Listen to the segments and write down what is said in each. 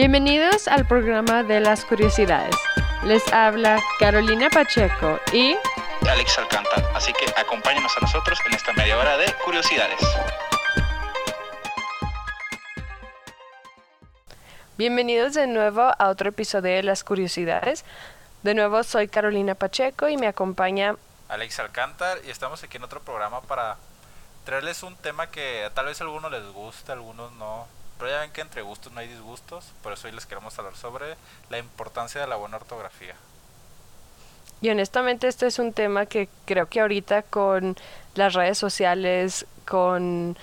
Bienvenidos al programa de las curiosidades. Les habla Carolina Pacheco y Alex Alcántara. Así que acompáñenos a nosotros en esta media hora de curiosidades. Bienvenidos de nuevo a otro episodio de las curiosidades. De nuevo soy Carolina Pacheco y me acompaña Alex Alcántar y estamos aquí en otro programa para traerles un tema que tal vez a algunos les guste, a algunos no. Pero ya ven que entre gustos no hay disgustos, por eso hoy les queremos hablar sobre la importancia de la buena ortografía. Y honestamente este es un tema que creo que ahorita con las redes sociales, con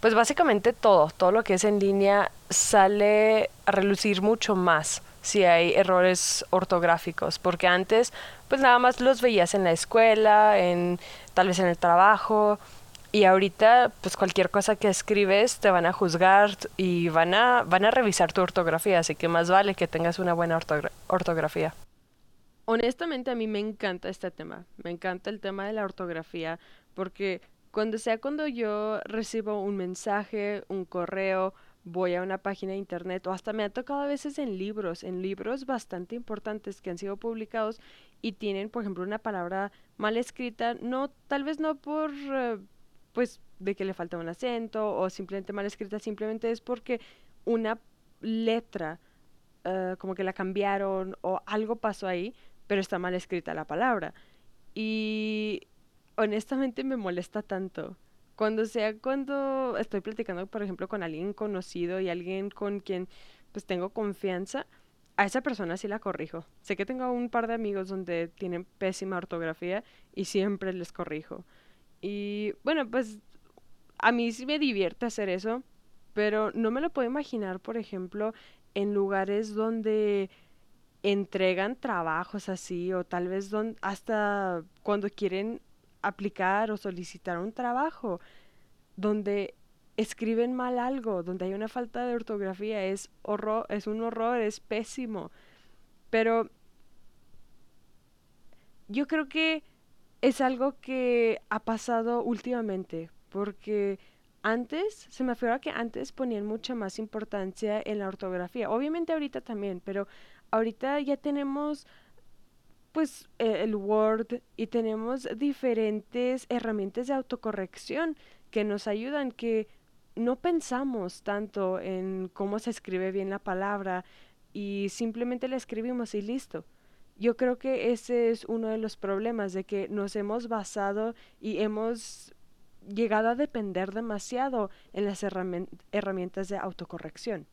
pues básicamente todo, todo lo que es en línea sale a relucir mucho más si hay errores ortográficos, porque antes pues nada más los veías en la escuela, en tal vez en el trabajo, y ahorita, pues cualquier cosa que escribes te van a juzgar y van a, van a revisar tu ortografía, así que más vale que tengas una buena ortografía. Honestamente a mí me encanta este tema, me encanta el tema de la ortografía, porque cuando sea cuando yo recibo un mensaje, un correo, voy a una página de internet o hasta me ha tocado a veces en libros, en libros bastante importantes que han sido publicados y tienen, por ejemplo, una palabra mal escrita, no, tal vez no por... Eh, pues de que le falta un acento o simplemente mal escrita, simplemente es porque una letra eh, como que la cambiaron o algo pasó ahí, pero está mal escrita la palabra. Y honestamente me molesta tanto. Cuando sea cuando estoy platicando, por ejemplo, con alguien conocido y alguien con quien pues tengo confianza, a esa persona sí la corrijo. Sé que tengo un par de amigos donde tienen pésima ortografía y siempre les corrijo. Y bueno, pues a mí sí me divierte hacer eso, pero no me lo puedo imaginar, por ejemplo, en lugares donde entregan trabajos así o tal vez don, hasta cuando quieren aplicar o solicitar un trabajo donde escriben mal algo, donde hay una falta de ortografía, es horror, es un horror, es pésimo. Pero yo creo que es algo que ha pasado últimamente, porque antes, se me figura que antes ponían mucha más importancia en la ortografía. Obviamente ahorita también, pero ahorita ya tenemos pues e, el Word y tenemos diferentes herramientas de autocorrección que nos ayudan, que no pensamos tanto en cómo se escribe bien la palabra y simplemente la escribimos y listo. Yo creo que ese es uno de los problemas, de que nos hemos basado y hemos llegado a depender demasiado en las herramientas de autocorrección.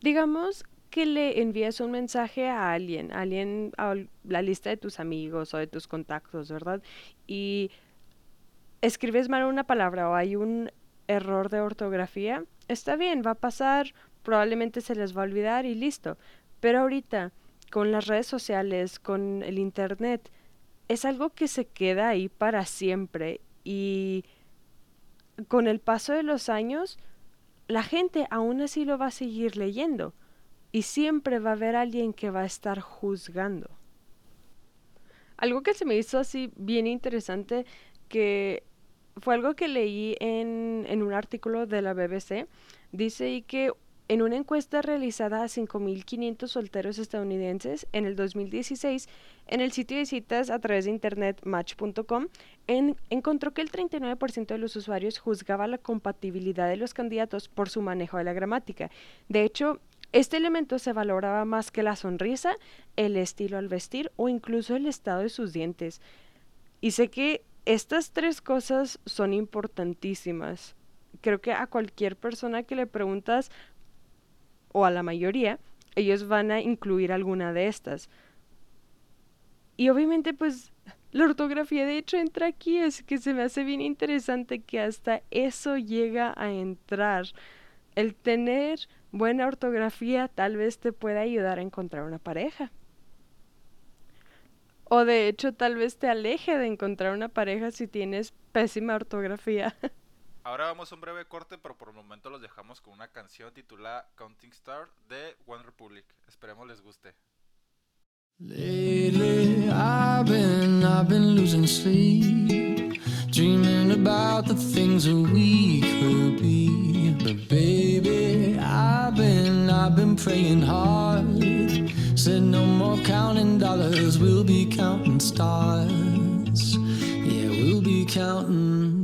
Digamos que le envías un mensaje a alguien, a alguien a la lista de tus amigos o de tus contactos, ¿verdad? Y escribes mal una palabra o hay un error de ortografía, está bien, va a pasar, probablemente se les va a olvidar y listo. Pero ahorita con las redes sociales, con el Internet, es algo que se queda ahí para siempre y con el paso de los años, la gente aún así lo va a seguir leyendo y siempre va a haber alguien que va a estar juzgando. Algo que se me hizo así bien interesante, que fue algo que leí en, en un artículo de la BBC, dice que en una encuesta realizada a 5.500 solteros estadounidenses en el 2016, en el sitio de citas a través de internet match.com, encontró que el 39% de los usuarios juzgaba la compatibilidad de los candidatos por su manejo de la gramática. De hecho, este elemento se valoraba más que la sonrisa, el estilo al vestir o incluso el estado de sus dientes. Y sé que estas tres cosas son importantísimas. Creo que a cualquier persona que le preguntas o a la mayoría, ellos van a incluir alguna de estas. Y obviamente pues la ortografía de hecho entra aquí, es que se me hace bien interesante que hasta eso llega a entrar. El tener buena ortografía tal vez te pueda ayudar a encontrar una pareja. O de hecho tal vez te aleje de encontrar una pareja si tienes pésima ortografía. Ahora vamos a un breve corte, pero por el momento los dejamos con una canción titulada Counting Star de One Republic. Esperemos les guste. Lately, I've been, I've been losing sleep, dreaming about the things that we could be. But baby, I've been, I've been praying hard. Said no more counting dollars, we'll be counting stars. Yeah, we'll be counting.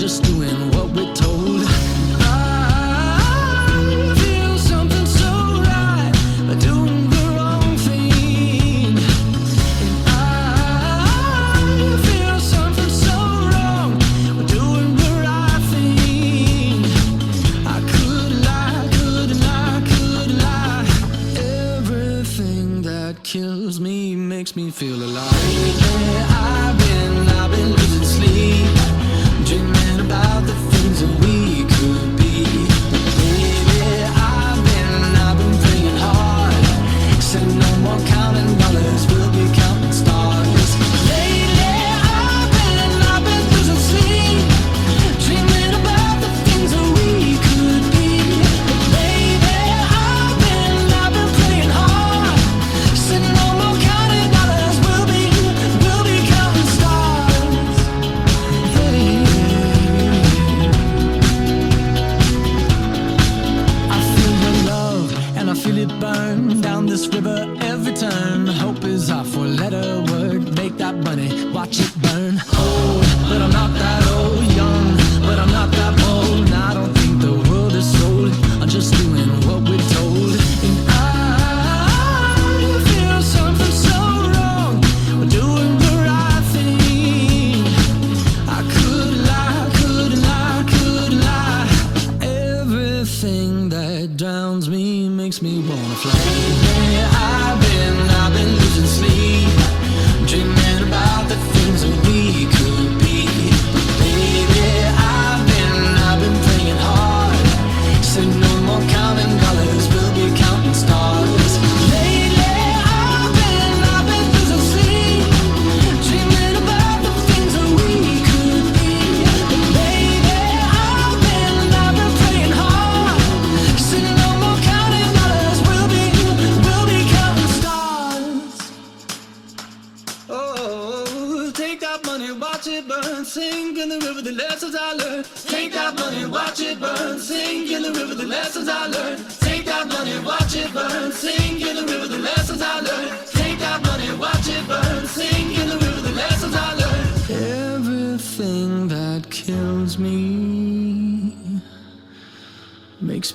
just doing what we're told.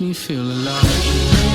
makes me feel alive.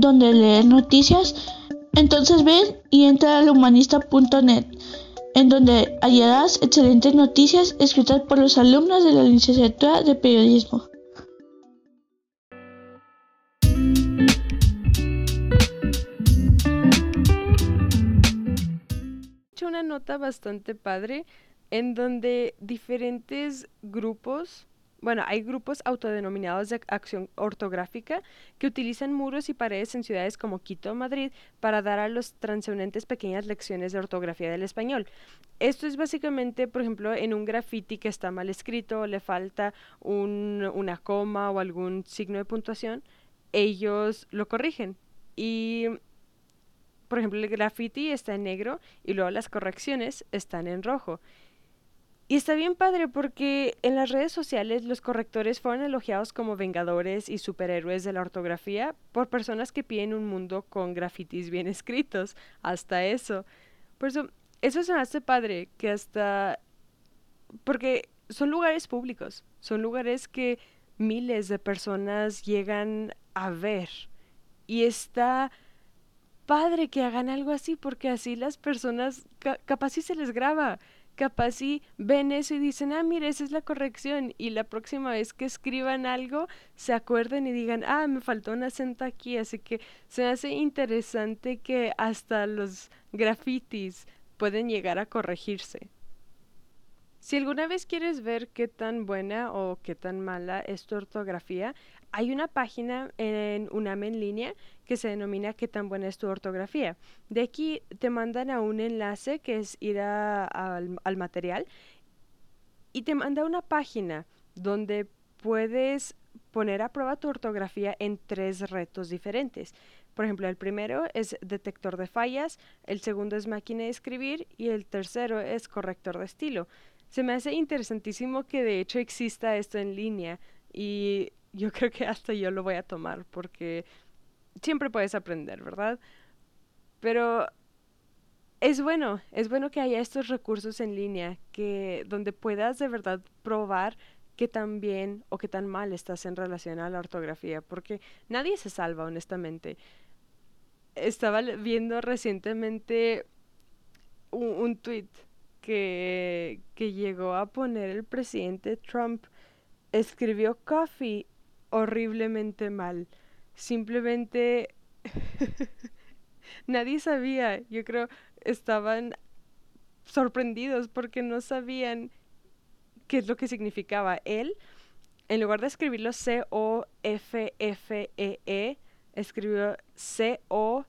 donde leer noticias? Entonces ven y entra al humanista.net, en donde hallarás excelentes noticias escritas por los alumnos de la licenciatura de periodismo. Una nota bastante padre en donde diferentes grupos bueno, hay grupos autodenominados de acción ortográfica que utilizan muros y paredes en ciudades como Quito o Madrid para dar a los transeúntes pequeñas lecciones de ortografía del español. Esto es básicamente, por ejemplo, en un graffiti que está mal escrito, le falta una coma o algún signo de puntuación, ellos lo corrigen. Y, por ejemplo, el graffiti está en negro y luego las correcciones están en rojo. Y está bien padre porque en las redes sociales los correctores fueron elogiados como vengadores y superhéroes de la ortografía por personas que piden un mundo con grafitis bien escritos. Hasta eso. Por eso, eso se me hace padre que hasta... Porque son lugares públicos, son lugares que miles de personas llegan a ver. Y está padre que hagan algo así porque así las personas capaz si se les graba capaz si ven eso y dicen, ah, mire, esa es la corrección. Y la próxima vez que escriban algo, se acuerden y digan, ah, me faltó un acento aquí. Así que se hace interesante que hasta los grafitis pueden llegar a corregirse. Si alguna vez quieres ver qué tan buena o qué tan mala es tu ortografía, hay una página en UNAM en línea que se denomina qué tan buena es tu ortografía. De aquí te mandan a un enlace que es ir al, al material y te manda una página donde puedes poner a prueba tu ortografía en tres retos diferentes. Por ejemplo, el primero es detector de fallas, el segundo es máquina de escribir y el tercero es corrector de estilo. Se me hace interesantísimo que de hecho exista esto en línea y yo creo que hasta yo lo voy a tomar porque siempre puedes aprender, ¿verdad? Pero es bueno, es bueno que haya estos recursos en línea que donde puedas de verdad probar qué tan bien o qué tan mal estás en relación a la ortografía, porque nadie se salva, honestamente. Estaba viendo recientemente un, un tweet que, que llegó a poner el presidente Trump. Escribió coffee horriblemente mal. Simplemente nadie sabía. Yo creo estaban sorprendidos porque no sabían qué es lo que significaba. Él, en lugar de escribirlo C-O-F-F-E-E, -E, escribió C-O-V-F-E-F-E.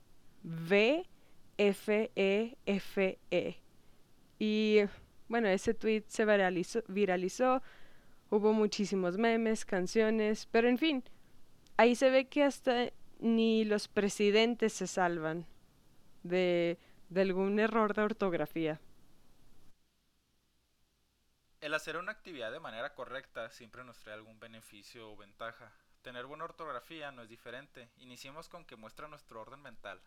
-E. Y bueno, ese tweet se viralizó, viralizó Hubo muchísimos memes, canciones, pero en fin, ahí se ve que hasta ni los presidentes se salvan de, algún error de ortografía. El hacer una actividad de manera correcta siempre nos trae algún beneficio o ventaja. Tener buena ortografía no es diferente. Iniciemos con que muestra nuestro orden mental.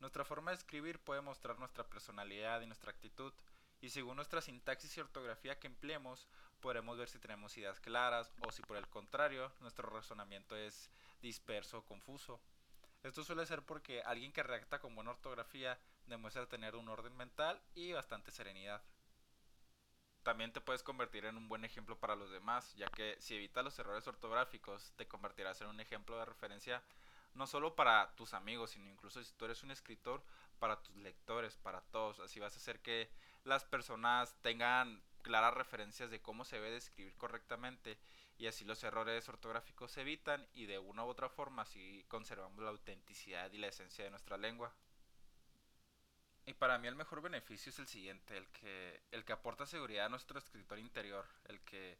Nuestra forma de escribir puede mostrar nuestra personalidad y nuestra actitud y según nuestra sintaxis y ortografía que empleemos, podremos ver si tenemos ideas claras o si por el contrario nuestro razonamiento es disperso o confuso. Esto suele ser porque alguien que redacta con buena ortografía demuestra tener un orden mental y bastante serenidad. También te puedes convertir en un buen ejemplo para los demás, ya que si evitas los errores ortográficos, te convertirás en un ejemplo de referencia no solo para tus amigos, sino incluso si tú eres un escritor, para tus lectores, para todos. Así vas a hacer que las personas tengan claras referencias de cómo se debe escribir correctamente y así los errores ortográficos se evitan y de una u otra forma así conservamos la autenticidad y la esencia de nuestra lengua. Y para mí el mejor beneficio es el siguiente, el que, el que aporta seguridad a nuestro escritor interior, el que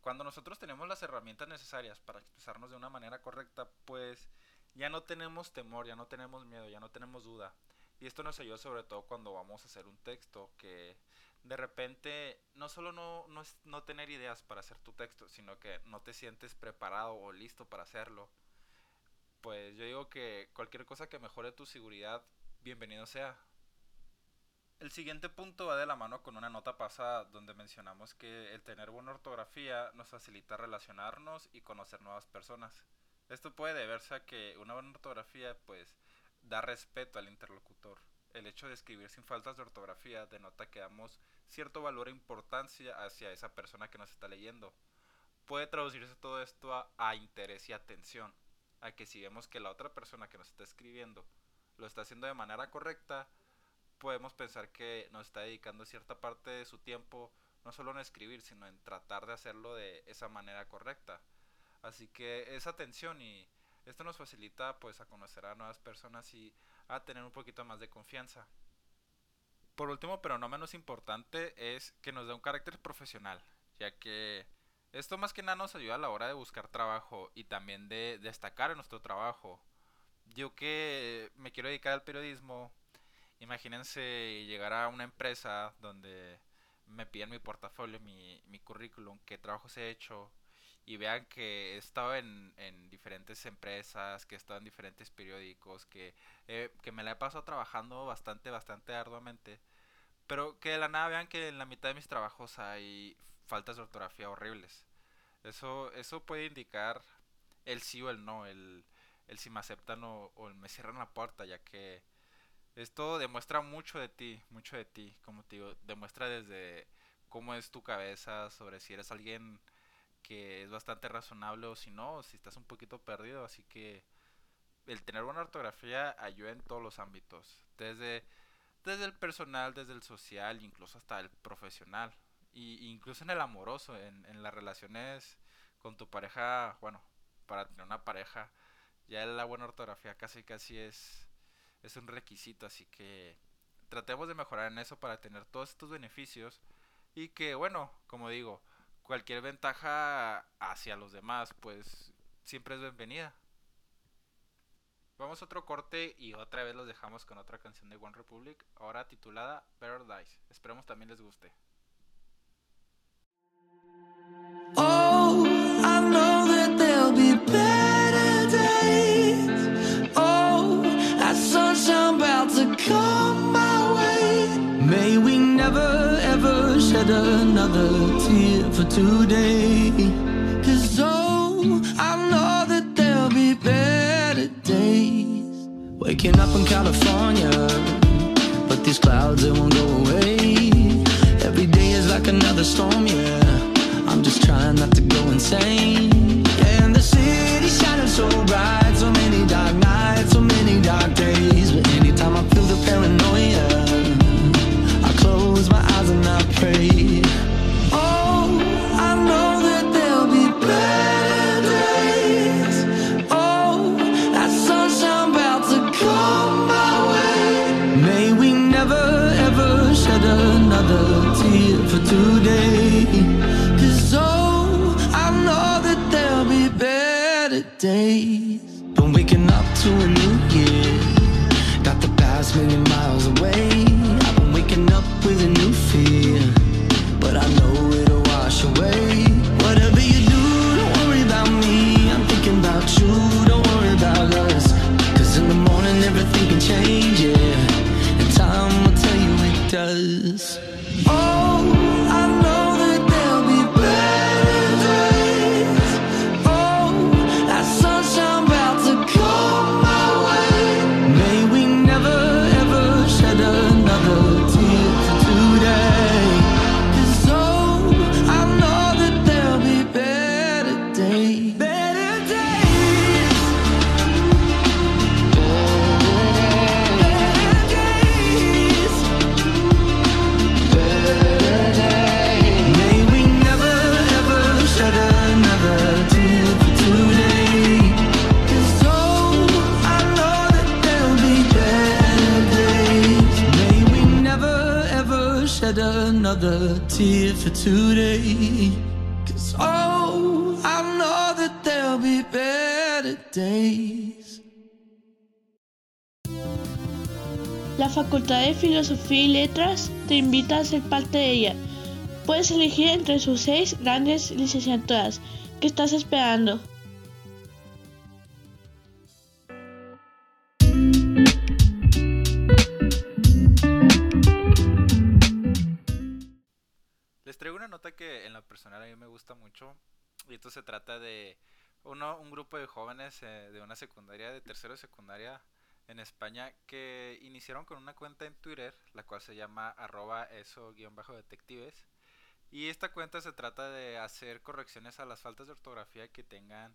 cuando nosotros tenemos las herramientas necesarias para expresarnos de una manera correcta, pues ya no tenemos temor, ya no tenemos miedo, ya no tenemos duda. Y esto nos ayuda sobre todo cuando vamos a hacer un texto que de repente no solo no, no, es no tener ideas para hacer tu texto, sino que no te sientes preparado o listo para hacerlo. Pues yo digo que cualquier cosa que mejore tu seguridad, bienvenido sea. El siguiente punto va de la mano con una nota pasada donde mencionamos que el tener buena ortografía nos facilita relacionarnos y conocer nuevas personas. Esto puede deberse a que una buena ortografía pues da respeto al interlocutor. El hecho de escribir sin faltas de ortografía denota que damos cierto valor e importancia hacia esa persona que nos está leyendo. Puede traducirse todo esto a, interés y atención, a que si vemos que la otra persona que nos está escribiendo lo está haciendo de manera correcta, podemos pensar que nos está dedicando cierta parte de su tiempo no solo en escribir, sino en tratar de hacerlo de esa manera correcta. Así que esa atención y esto nos facilita pues a conocer a nuevas personas y a tener un poquito más de confianza. Por último, pero no menos importante, es que nos dé un carácter profesional, ya que esto más que nada nos ayuda a la hora de buscar trabajo y también de destacar en nuestro trabajo. Yo que me quiero dedicar al periodismo, imagínense llegar a una empresa donde me piden mi portafolio, mi, mi currículum, qué trabajos he hecho y vean que he estado en, en diferentes empresas, que he estado en diferentes periódicos, que, que me la he pasado trabajando bastante, bastante arduamente, pero que de la nada vean que en la mitad de mis trabajos hay faltas de ortografía horribles. Eso, eso puede indicar el sí o el no, el, el si me aceptan o, o me cierran la puerta, ya que esto demuestra mucho de ti, mucho de ti, como te digo, demuestra desde cómo es tu cabeza, sobre si eres alguien que es bastante razonable o si no, si estás un poquito perdido, así que el tener buena ortografía ayuda en todos los ámbitos, desde, desde el personal, desde el social, incluso hasta el profesional, y incluso en el amoroso, en, en las relaciones con tu pareja, bueno, para tener una pareja, ya la buena ortografía casi casi es es un requisito, así que tratemos de mejorar en eso para tener todos estos beneficios y que, bueno, como digo, cualquier ventaja hacia los demás, pues siempre es bienvenida. Vamos a otro corte y otra vez los dejamos con otra canción de One Republic, ahora titulada Better Dice. Esperemos también les guste. Shed another tear for today. Cause oh, I know that there'll be better days. Waking up in California, but these clouds they won't go away. Every day is like another storm, yeah. I'm just trying not to go insane. Tear for today. Cause oh, I know that there'll be better days. Been waking up to a new year. Got the past million miles away. Facultad de Filosofía y Letras te invita a ser parte de ella. Puedes elegir entre sus seis grandes licenciaturas. ¿Qué estás esperando? Les traigo una nota que en lo personal a mí me gusta mucho. Y esto se trata de uno, un grupo de jóvenes eh, de una secundaria, de tercero de secundaria en España, que iniciaron con una cuenta en Twitter, la cual se llama arroba eso-detectives. Y esta cuenta se trata de hacer correcciones a las faltas de ortografía que tengan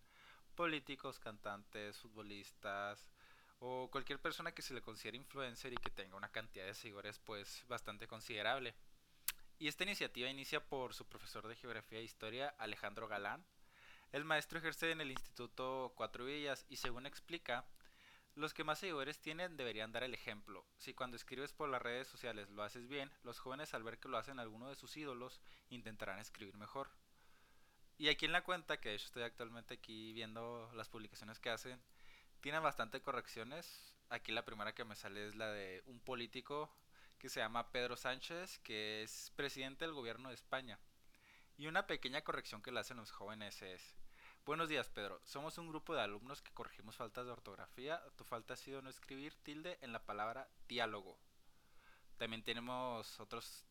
políticos, cantantes, futbolistas o cualquier persona que se le considere influencer y que tenga una cantidad de seguidores pues bastante considerable. Y esta iniciativa inicia por su profesor de Geografía e Historia, Alejandro Galán. El maestro ejerce en el Instituto Cuatro Villas y según explica, los que más seguidores tienen deberían dar el ejemplo. Si cuando escribes por las redes sociales lo haces bien, los jóvenes al ver que lo hacen alguno de sus ídolos intentarán escribir mejor. Y aquí en la cuenta, que de hecho estoy actualmente aquí viendo las publicaciones que hacen, tienen bastante correcciones. Aquí la primera que me sale es la de un político que se llama Pedro Sánchez, que es presidente del gobierno de España. Y una pequeña corrección que le hacen los jóvenes es, buenos días Pedro, somos un grupo de alumnos que corregimos faltas de ortografía, tu falta ha sido no escribir tilde en la palabra diálogo. También tenemos otros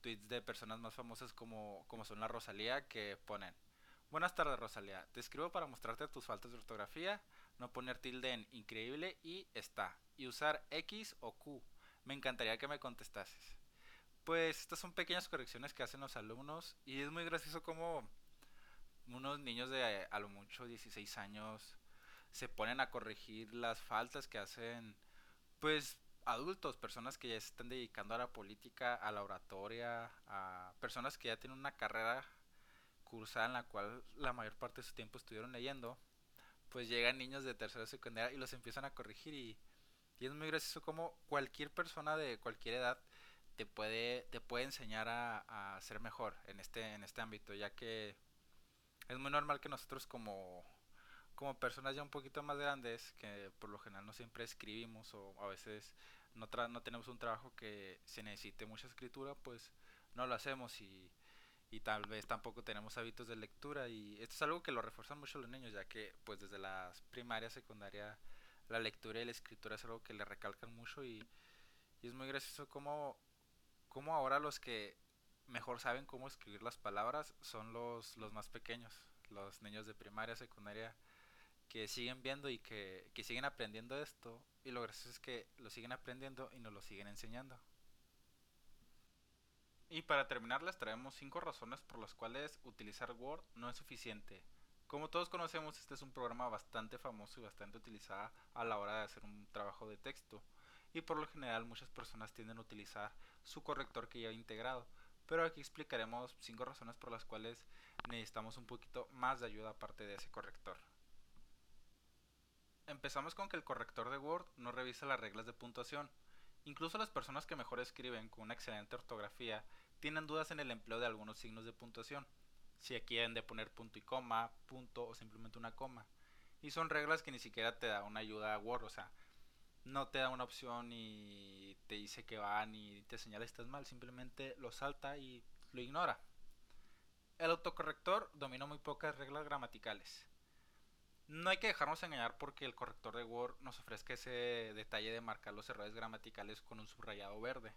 tweets de personas más famosas como, como son la Rosalía que ponen, Buenas tardes Rosalía, te escribo para mostrarte tus faltas de ortografía, no poner tilde en increíble y está, y usar X o Q. Me encantaría que me contestases. Pues estas son pequeñas correcciones que hacen los alumnos y es muy gracioso como unos niños de a lo mucho 16 años se ponen a corregir las faltas que hacen pues adultos, personas que ya se están dedicando a la política, a la oratoria, a personas que ya tienen una carrera cursada en la cual la mayor parte de su tiempo estuvieron leyendo, pues llegan niños de tercera secundaria y los empiezan a corregir y, y, es muy gracioso como cualquier persona de cualquier edad te puede, te puede enseñar a, a ser mejor en este, en este ámbito, ya que es muy normal que nosotros como, como personas ya un poquito más grandes, que por lo general no siempre escribimos o a veces no, no tenemos un trabajo que se necesite mucha escritura, pues no lo hacemos y y tal vez tampoco tenemos hábitos de lectura. Y esto es algo que lo refuerzan mucho los niños ya que pues desde la primaria, secundaria la lectura y la escritura es algo que le recalcan mucho y, y es muy gracioso como, como ahora los que mejor saben cómo escribir las palabras son los, los más pequeños, los niños de primaria, secundaria que siguen viendo y que, que siguen aprendiendo esto y lo gracioso es que lo siguen aprendiendo y nos lo siguen enseñando. Y para terminar les traemos 5 razones por las cuales utilizar Word no es suficiente. Como todos conocemos, este es un programa bastante famoso y bastante utilizado a la hora de hacer un trabajo de texto. Y por lo general muchas personas tienden a utilizar su corrector que ya integrado. Pero aquí explicaremos 5 razones por las cuales necesitamos un poquito más de ayuda aparte de ese corrector. Empezamos con que el corrector de Word no revisa las reglas de puntuación. Incluso las personas que mejor escriben con una excelente ortografía tienen dudas en el empleo de algunos signos de puntuación, si aquí deben de poner punto y coma, punto o simplemente una coma. Y son reglas que ni siquiera te da una ayuda a Word, o sea, no te da una opción y te dice que va ni te señala estás mal, simplemente lo salta y lo ignora. El autocorrector domina muy pocas reglas gramaticales. No hay que dejarnos engañar porque el corrector de Word nos ofrezca ese detalle de marcar los errores gramaticales con un subrayado verde,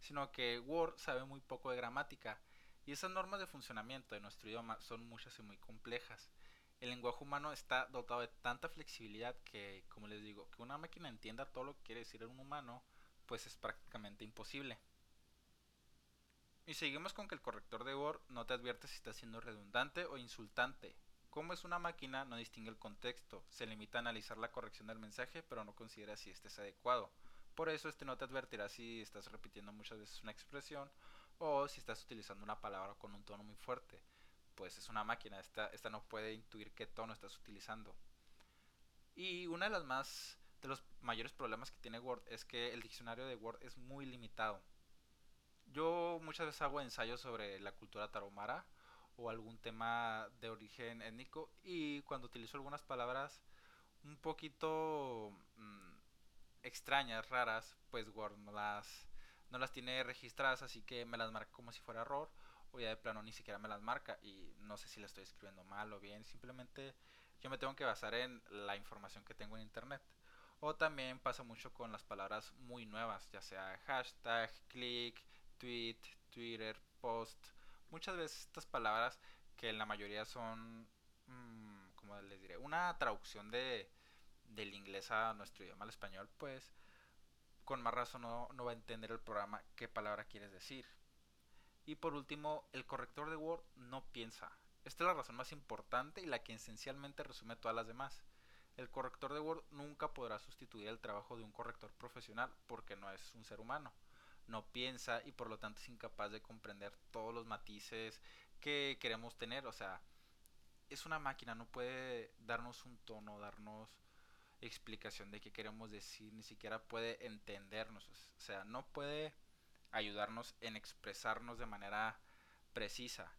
sino que Word sabe muy poco de gramática y esas normas de funcionamiento de nuestro idioma son muchas y muy complejas. El lenguaje humano está dotado de tanta flexibilidad que, como les digo, que una máquina entienda todo lo que quiere decir un humano, pues es prácticamente imposible. Y seguimos con que el corrector de Word no te advierte si está siendo redundante o insultante, como es una máquina, no distingue el contexto, se limita a analizar la corrección del mensaje, pero no considera si este es adecuado. Por eso este no te advertirá si estás repitiendo muchas veces una expresión o si estás utilizando una palabra con un tono muy fuerte. Pues es una máquina, esta, esta no puede intuir qué tono estás utilizando. Y una de las más de los mayores problemas que tiene Word es que el diccionario de Word es muy limitado. Yo muchas veces hago ensayos sobre la cultura tarahumara o algún tema de origen étnico y cuando utilizo algunas palabras un poquito mm, extrañas, raras, pues Word no las, no las tiene registradas, así que me las marca como si fuera error o ya de plano ni siquiera me las marca y no sé si la estoy escribiendo mal o bien, simplemente yo me tengo que basar en la información que tengo en internet. O también pasa mucho con las palabras muy nuevas, ya sea hashtag, click, tweet, Twitter, post, muchas veces estas palabras que en la mayoría son, mm, como les diré, una traducción de, del inglés a nuestro idioma, al español, pues con más razón no, no va a entender el programa qué palabra quieres decir. Y por último, el corrector de Word no piensa. Esta es la razón más importante y la que esencialmente resume todas las demás. El corrector de Word nunca podrá sustituir el trabajo de un corrector profesional porque no es un ser humano no piensa y por lo tanto es incapaz de comprender todos los matices que queremos tener. O sea, es una máquina, no puede darnos un tono, darnos explicación de qué queremos decir, ni siquiera puede entendernos. O sea, no puede ayudarnos en expresarnos de manera precisa.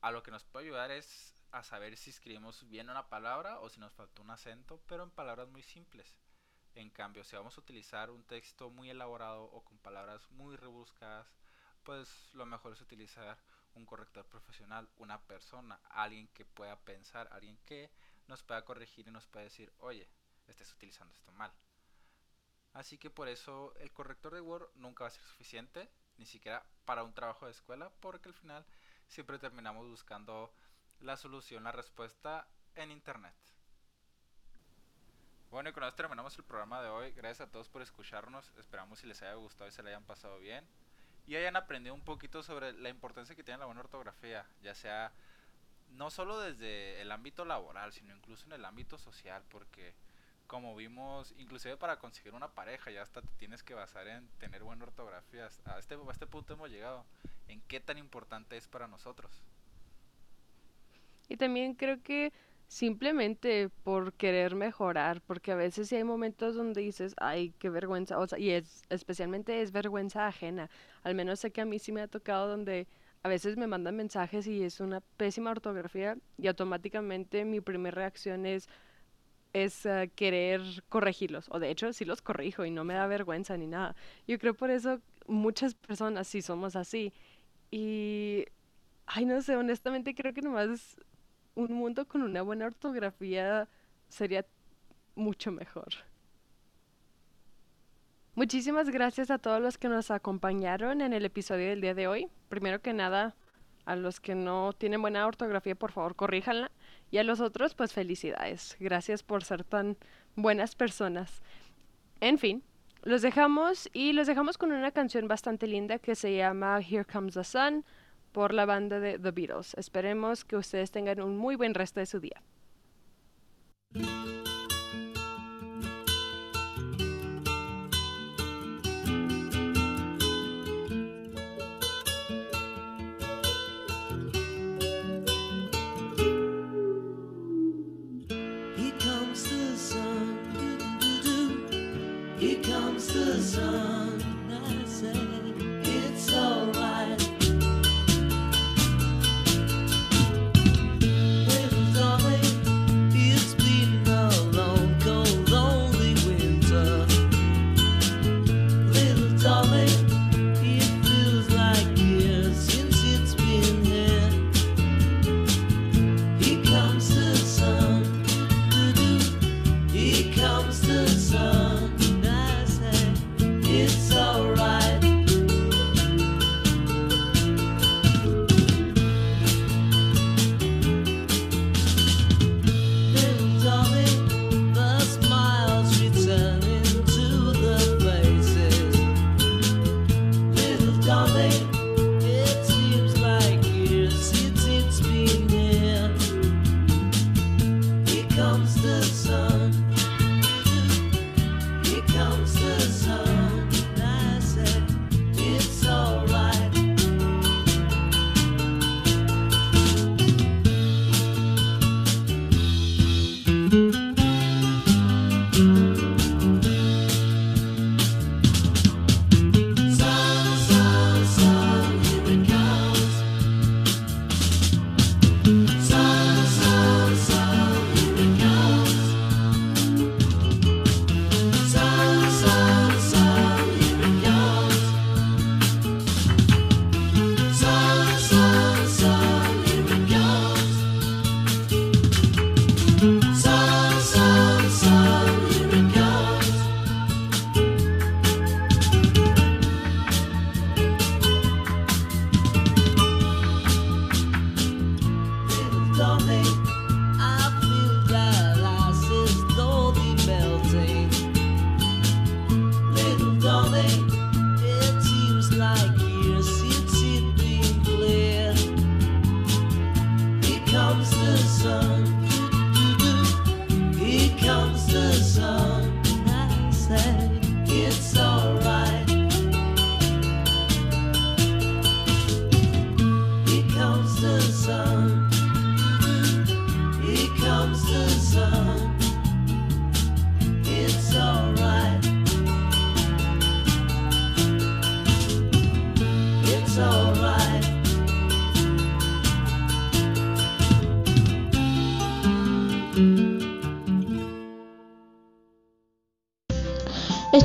A lo que nos puede ayudar es a saber si escribimos bien una palabra o si nos faltó un acento, pero en palabras muy simples. En cambio, si vamos a utilizar un texto muy elaborado o con palabras muy rebuscadas, pues lo mejor es utilizar un corrector profesional, una persona, alguien que pueda pensar, alguien que nos pueda corregir y nos pueda decir, oye, estés utilizando esto mal. Así que por eso el corrector de Word nunca va a ser suficiente, ni siquiera para un trabajo de escuela, porque al final siempre terminamos buscando la solución, la respuesta en Internet. Bueno, y con esto terminamos el programa de hoy. Gracias a todos por escucharnos. Esperamos si les haya gustado y se le hayan pasado bien. Y hayan aprendido un poquito sobre la importancia que tiene la buena ortografía, ya sea no solo desde el ámbito laboral, sino incluso en el ámbito social, porque como vimos, inclusive para conseguir una pareja, ya hasta te tienes que basar en tener buena ortografía. A este, a este punto hemos llegado. ¿En qué tan importante es para nosotros? Y también creo que simplemente por querer mejorar, porque a veces sí hay momentos donde dices, ay, qué vergüenza, o sea, y es, especialmente es vergüenza ajena. Al menos sé que a mí sí me ha tocado donde a veces me mandan mensajes y es una pésima ortografía y automáticamente mi primera reacción es es uh, querer corregirlos o de hecho sí los corrijo y no me da vergüenza ni nada. Yo creo por eso muchas personas sí somos así y ay no sé, honestamente creo que nomás un mundo con una buena ortografía sería mucho mejor. Muchísimas gracias a todos los que nos acompañaron en el episodio del día de hoy. Primero que nada, a los que no tienen buena ortografía, por favor, corríjanla. Y a los otros, pues felicidades. Gracias por ser tan buenas personas. En fin, los dejamos y los dejamos con una canción bastante linda que se llama Here Comes the Sun por la banda de The Beatles. Esperemos que ustedes tengan un muy buen resto de su día.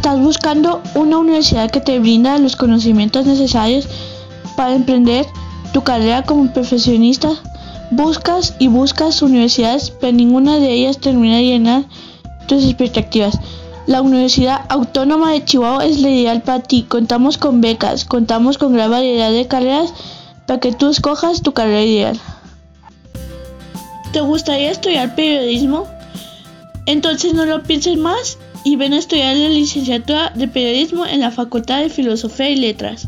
¿Estás buscando una universidad que te brinda los conocimientos necesarios para emprender tu carrera como profesionista? Buscas y buscas universidades, pero ninguna de ellas termina de llenar tus expectativas. La Universidad Autónoma de Chihuahua es la ideal para ti. Contamos con becas, contamos con gran variedad de carreras para que tú escojas tu carrera ideal. ¿Te gustaría estudiar periodismo? Entonces no lo pienses más y ven a estudiar la licenciatura de periodismo en la Facultad de Filosofía y Letras.